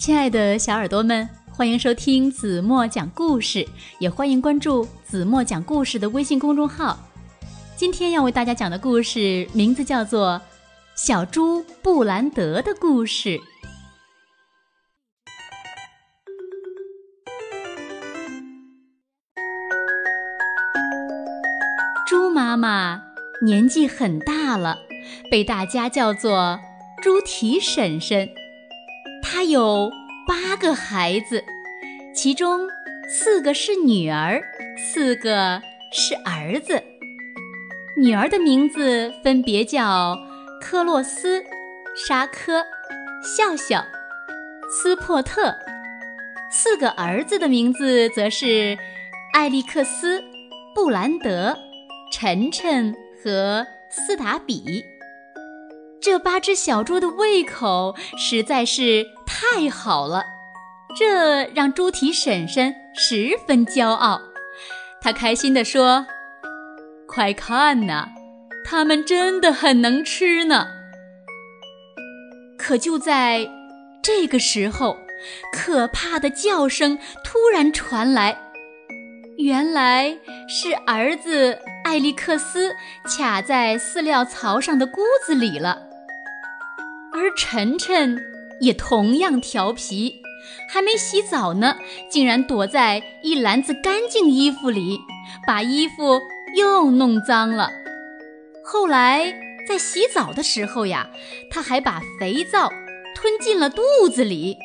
亲爱的小耳朵们，欢迎收听子墨讲故事，也欢迎关注子墨讲故事的微信公众号。今天要为大家讲的故事名字叫做《小猪布兰德的故事》。猪妈妈年纪很大了，被大家叫做猪蹄婶婶。他有八个孩子，其中四个是女儿，四个是儿子。女儿的名字分别叫科洛斯、沙科、笑笑、斯珀特；四个儿子的名字则是艾利克斯、布兰德。晨晨和斯达比，这八只小猪的胃口实在是太好了，这让猪蹄婶婶十分骄傲。她开心地说：“快看呐，它们真的很能吃呢！”可就在这个时候，可怕的叫声突然传来，原来是儿子。艾利克斯卡在饲料槽上的箍子里了，而晨晨也同样调皮，还没洗澡呢，竟然躲在一篮子干净衣服里，把衣服又弄脏了。后来在洗澡的时候呀，他还把肥皂吞进了肚子里。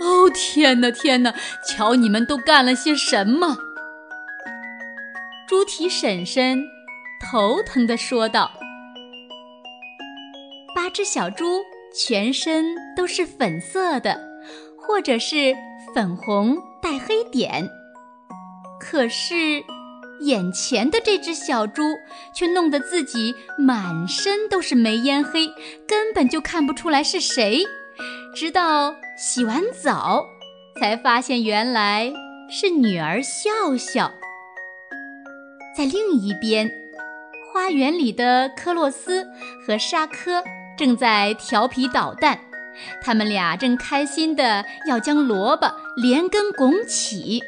哦，天哪，天哪！瞧你们都干了些什么！猪蹄婶婶头疼地说道：“八只小猪全身都是粉色的，或者是粉红带黑点。可是眼前的这只小猪却弄得自己满身都是煤烟黑，根本就看不出来是谁。直到洗完澡，才发现原来是女儿笑笑。”在另一边，花园里的科洛斯和沙科正在调皮捣蛋，他们俩正开心地要将萝卜连根拱起。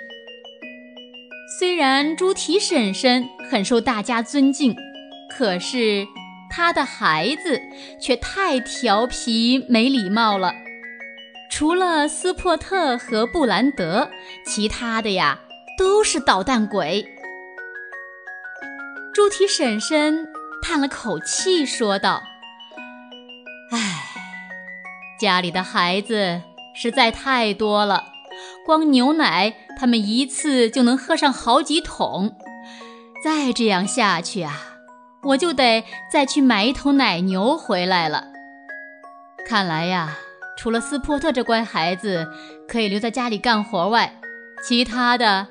虽然猪蹄婶婶很受大家尊敬，可是她的孩子却太调皮没礼貌了。除了斯珀特和布兰德，其他的呀都是捣蛋鬼。猪蹄婶婶叹了口气，说道：“唉，家里的孩子实在太多了，光牛奶他们一次就能喝上好几桶。再这样下去啊，我就得再去买一头奶牛回来了。看来呀，除了斯珀特这乖孩子可以留在家里干活外，其他的……”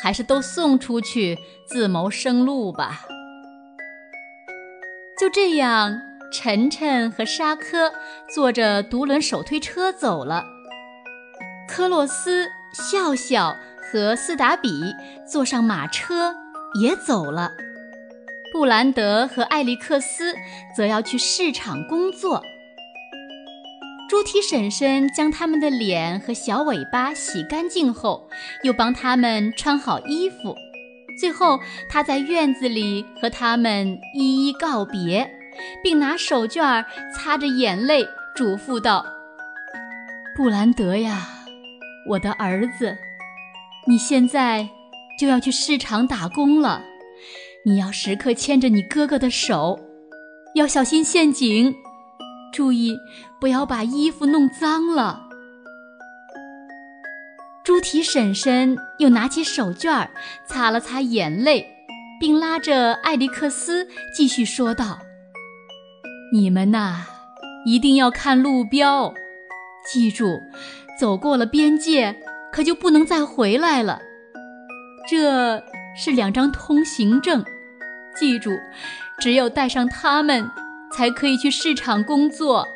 还是都送出去自谋生路吧。就这样，晨晨和沙科坐着独轮手推车走了。科洛斯、笑笑和斯达比坐上马车也走了。布兰德和艾利克斯则要去市场工作。猪蹄婶婶将他们的脸和小尾巴洗干净后，又帮他们穿好衣服。最后，她在院子里和他们一一告别，并拿手绢擦着眼泪，嘱咐道：“布兰德呀，我的儿子，你现在就要去市场打工了，你要时刻牵着你哥哥的手，要小心陷阱。”注意，不要把衣服弄脏了。猪蹄婶婶又拿起手绢擦了擦眼泪，并拉着艾利克斯继续说道：“你们呐，一定要看路标，记住，走过了边界，可就不能再回来了。这是两张通行证，记住，只有带上它们。”才可以去市场工作。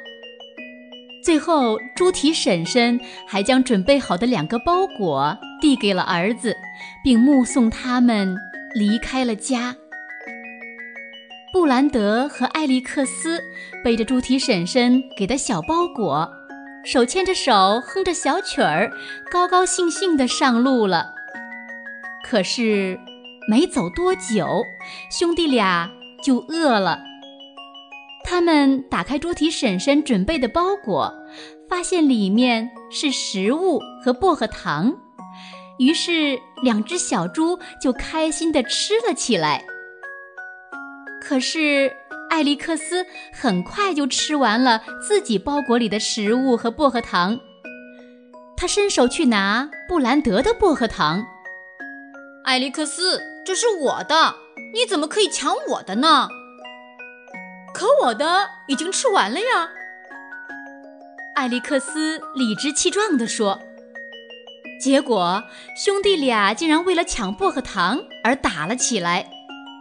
最后，猪蹄婶婶还将准备好的两个包裹递给了儿子，并目送他们离开了家。布兰德和艾利克斯背着猪蹄婶婶给的小包裹，手牵着手，哼着小曲儿，高高兴兴地上路了。可是没走多久，兄弟俩就饿了。他们打开猪蹄婶婶准备的包裹，发现里面是食物和薄荷糖，于是两只小猪就开心地吃了起来。可是艾利克斯很快就吃完了自己包裹里的食物和薄荷糖，他伸手去拿布兰德的薄荷糖。艾利克斯，这是我的，你怎么可以抢我的呢？可我的已经吃完了呀！艾利克斯理直气壮地说。结果兄弟俩竟然为了抢薄荷糖而打了起来，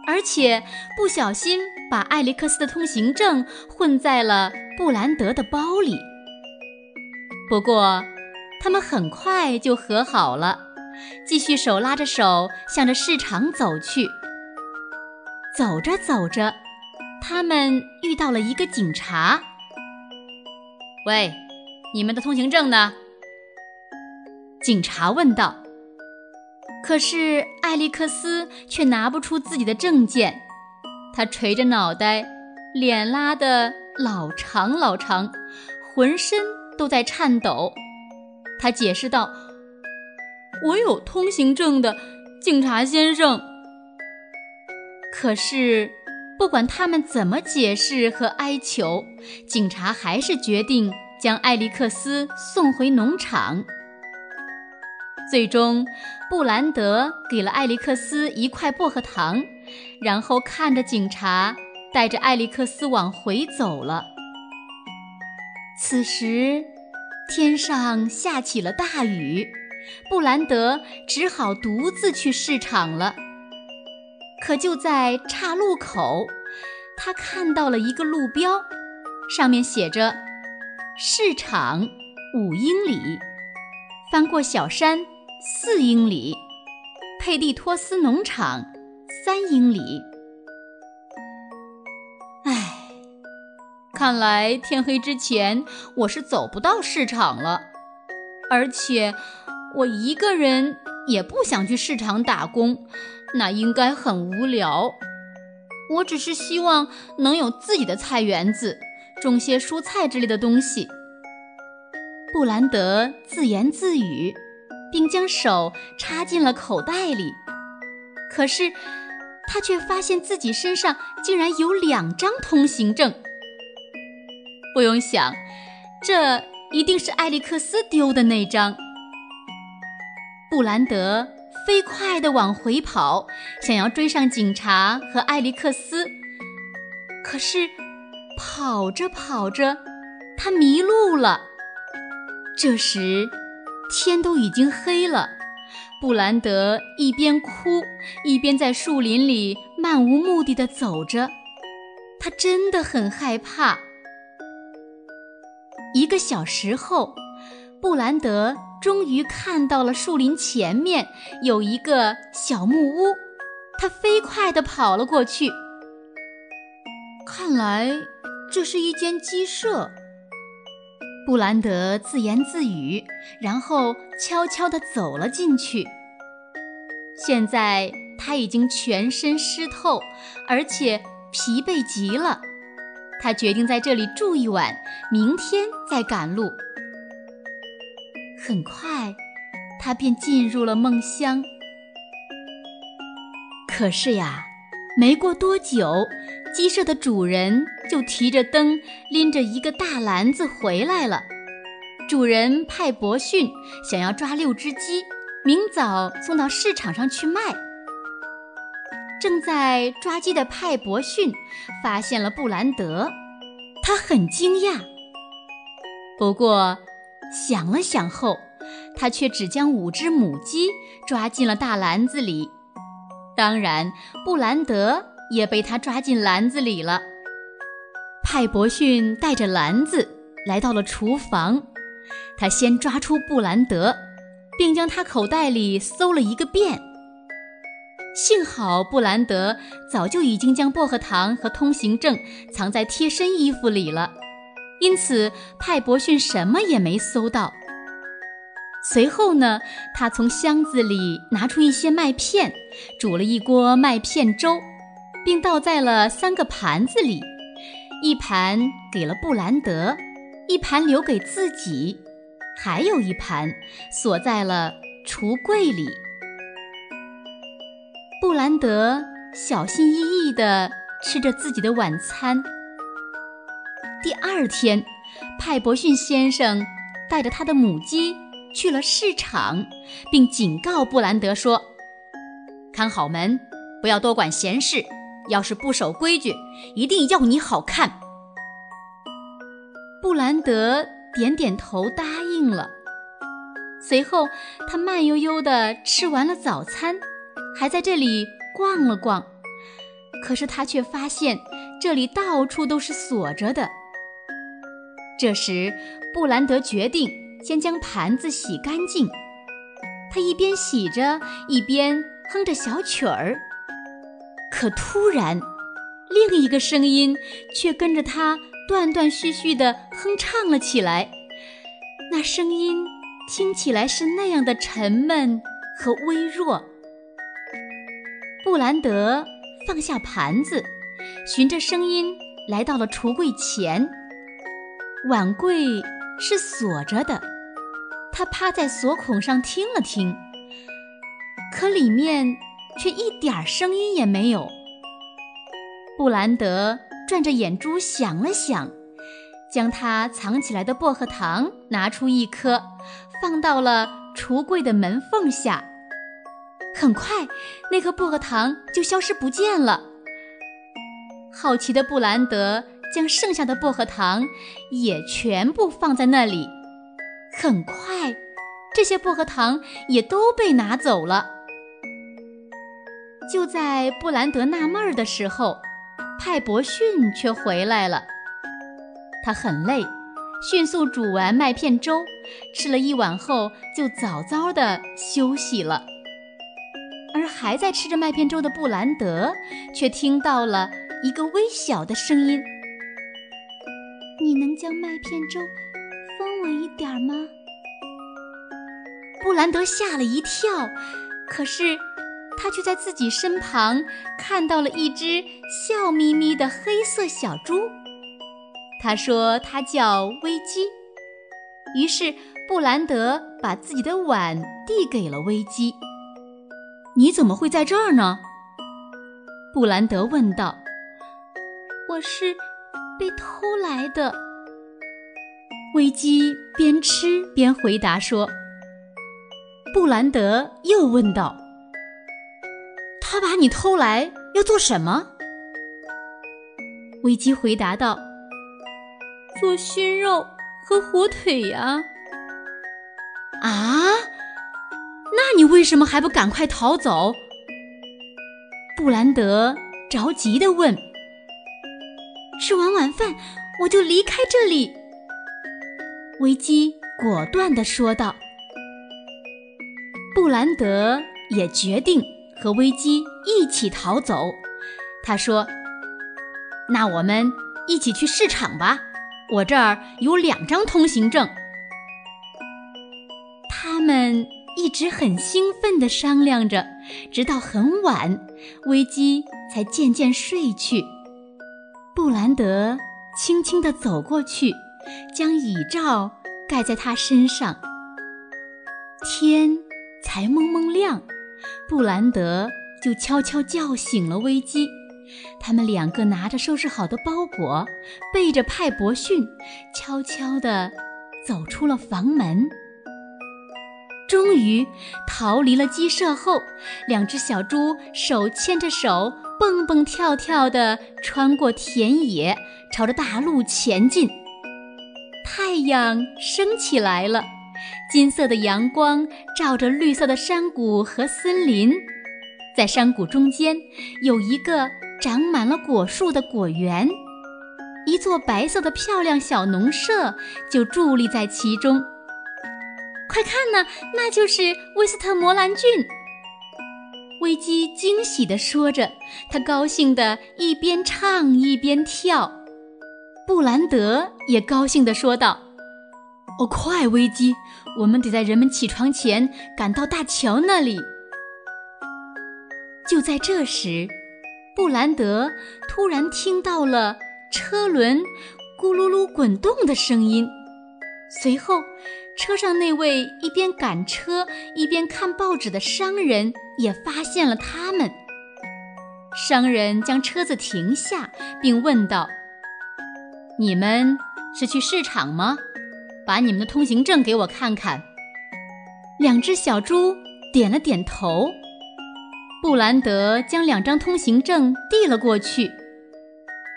而且不小心把艾利克斯的通行证混在了布兰德的包里。不过，他们很快就和好了，继续手拉着手向着市场走去。走着走着。他们遇到了一个警察。喂，你们的通行证呢？警察问道。可是艾利克斯却拿不出自己的证件，他垂着脑袋，脸拉得老长老长，浑身都在颤抖。他解释道：“我有通行证的，警察先生。”可是。不管他们怎么解释和哀求，警察还是决定将艾利克斯送回农场。最终，布兰德给了艾利克斯一块薄荷糖，然后看着警察带着艾利克斯往回走了。此时，天上下起了大雨，布兰德只好独自去市场了。可就在岔路口，他看到了一个路标，上面写着“市场五英里，翻过小山四英里，佩蒂托斯农场三英里”。唉，看来天黑之前我是走不到市场了，而且我一个人也不想去市场打工。那应该很无聊。我只是希望能有自己的菜园子，种些蔬菜之类的东西。布兰德自言自语，并将手插进了口袋里。可是他却发现自己身上竟然有两张通行证。不用想，这一定是艾利克斯丢的那张。布兰德。飞快地往回跑，想要追上警察和艾利克斯。可是，跑着跑着，他迷路了。这时，天都已经黑了。布兰德一边哭，一边在树林里漫无目的地走着。他真的很害怕。一个小时后，布兰德。终于看到了树林前面有一个小木屋，他飞快地跑了过去。看来这是一间鸡舍，布兰德自言自语，然后悄悄地走了进去。现在他已经全身湿透，而且疲惫极了。他决定在这里住一晚，明天再赶路。很快，他便进入了梦乡。可是呀，没过多久，鸡舍的主人就提着灯，拎着一个大篮子回来了。主人派伯逊想要抓六只鸡，明早送到市场上去卖。正在抓鸡的派伯逊发现了布兰德，他很惊讶。不过，想了想后，他却只将五只母鸡抓进了大篮子里。当然，布兰德也被他抓进篮子里了。派伯逊带着篮子来到了厨房，他先抓出布兰德，并将他口袋里搜了一个遍。幸好布兰德早就已经将薄荷糖和通行证藏在贴身衣服里了。因此派伯逊什么也没搜到。随后呢，他从箱子里拿出一些麦片，煮了一锅麦片粥，并倒在了三个盘子里，一盘给了布兰德，一盘留给自己，还有一盘锁在了橱柜里。布兰德小心翼翼地吃着自己的晚餐。第二天，派伯逊先生带着他的母鸡。去了市场，并警告布兰德说：“看好门，不要多管闲事。要是不守规矩，一定要你好看。”布兰德点点头答应了。随后，他慢悠悠地吃完了早餐，还在这里逛了逛。可是他却发现这里到处都是锁着的。这时，布兰德决定。先将盘子洗干净，他一边洗着，一边哼着小曲儿。可突然，另一个声音却跟着他断断续续地哼唱了起来。那声音听起来是那样的沉闷和微弱。布兰德放下盘子，循着声音来到了橱柜前。碗柜是锁着的。他趴在锁孔上听了听，可里面却一点声音也没有。布兰德转着眼珠想了想，将他藏起来的薄荷糖拿出一颗，放到了橱柜的门缝下。很快，那颗薄荷糖就消失不见了。好奇的布兰德将剩下的薄荷糖也全部放在那里。很快，这些薄荷糖也都被拿走了。就在布兰德纳闷儿的时候，派伯逊却回来了。他很累，迅速煮完麦片粥，吃了一碗后就早早的休息了。而还在吃着麦片粥的布兰德，却听到了一个微小的声音：“你能将麦片粥？”分我一点吗？布兰德吓了一跳，可是他却在自己身旁看到了一只笑眯眯的黑色小猪。他说他叫危机。于是布兰德把自己的碗递给了危机。你怎么会在这儿呢？布兰德问道。我是被偷来的。危机边吃边回答说：“布兰德又问道：‘他把你偷来要做什么？’危机回答道：‘做熏肉和火腿呀。’啊，那你为什么还不赶快逃走？”布兰德着急的问。“吃完晚饭我就离开这里。”维基果断的说道：“布兰德也决定和危机一起逃走。”他说：“那我们一起去市场吧，我这儿有两张通行证。”他们一直很兴奋地商量着，直到很晚，危机才渐渐睡去。布兰德轻轻地走过去。将椅罩盖在他身上，天才蒙蒙亮，布兰德就悄悄叫醒了危机。他们两个拿着收拾好的包裹，背着派伯逊，悄悄地走出了房门。终于逃离了鸡舍后，两只小猪手牵着手，蹦蹦跳跳地穿过田野，朝着大路前进。太阳升起来了，金色的阳光照着绿色的山谷和森林，在山谷中间有一个长满了果树的果园，一座白色的漂亮小农舍就伫立在其中。快看呐，那就是威斯特摩兰郡！危机惊喜地说着，他高兴地一边唱一边跳。布兰德也高兴地说道：“哦，快，危机！我们得在人们起床前赶到大桥那里。”就在这时，布兰德突然听到了车轮咕噜噜滚动的声音，随后，车上那位一边赶车一边看报纸的商人也发现了他们。商人将车子停下，并问道：“你们是去市场吗？把你们的通行证给我看看。”两只小猪点了点头。布兰德将两张通行证递了过去，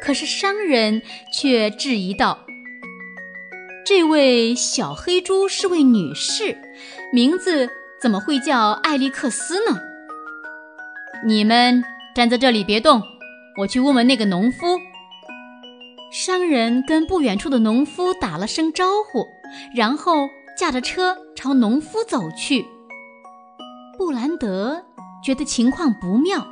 可是商人却质疑道：“这位小黑猪是位女士，名字怎么会叫艾利克斯呢？”你们。站在这里别动，我去问问那个农夫。商人跟不远处的农夫打了声招呼，然后驾着车朝农夫走去。布兰德觉得情况不妙，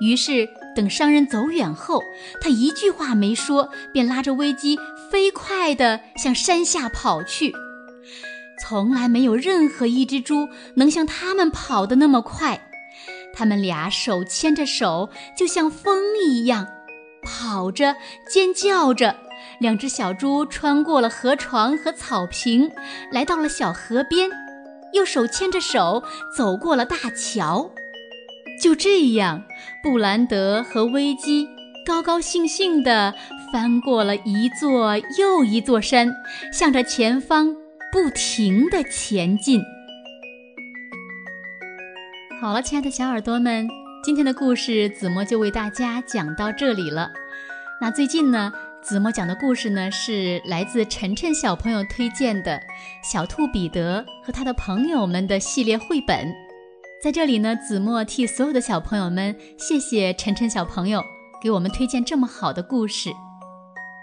于是等商人走远后，他一句话没说，便拉着危机飞快地向山下跑去。从来没有任何一只猪能像他们跑得那么快。他们俩手牵着手，就像风一样，跑着，尖叫着。两只小猪穿过了河床和草坪，来到了小河边，又手牵着手走过了大桥。就这样，布兰德和危基高高兴兴地翻过了一座又一座山，向着前方不停地前进。好了，亲爱的小耳朵们，今天的故事子墨就为大家讲到这里了。那最近呢，子墨讲的故事呢是来自晨晨小朋友推荐的《小兔彼得和他的朋友们》的系列绘本。在这里呢，子墨替所有的小朋友们谢谢晨晨小朋友给我们推荐这么好的故事。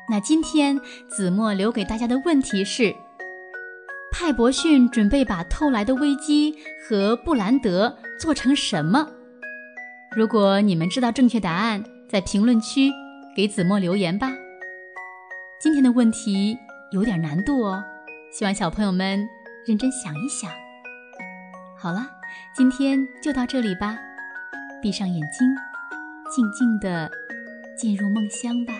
那今天子墨留给大家的问题是。派伯逊准备把偷来的危机和布兰德做成什么？如果你们知道正确答案，在评论区给子墨留言吧。今天的问题有点难度哦，希望小朋友们认真想一想。好了，今天就到这里吧，闭上眼睛，静静的进入梦乡吧。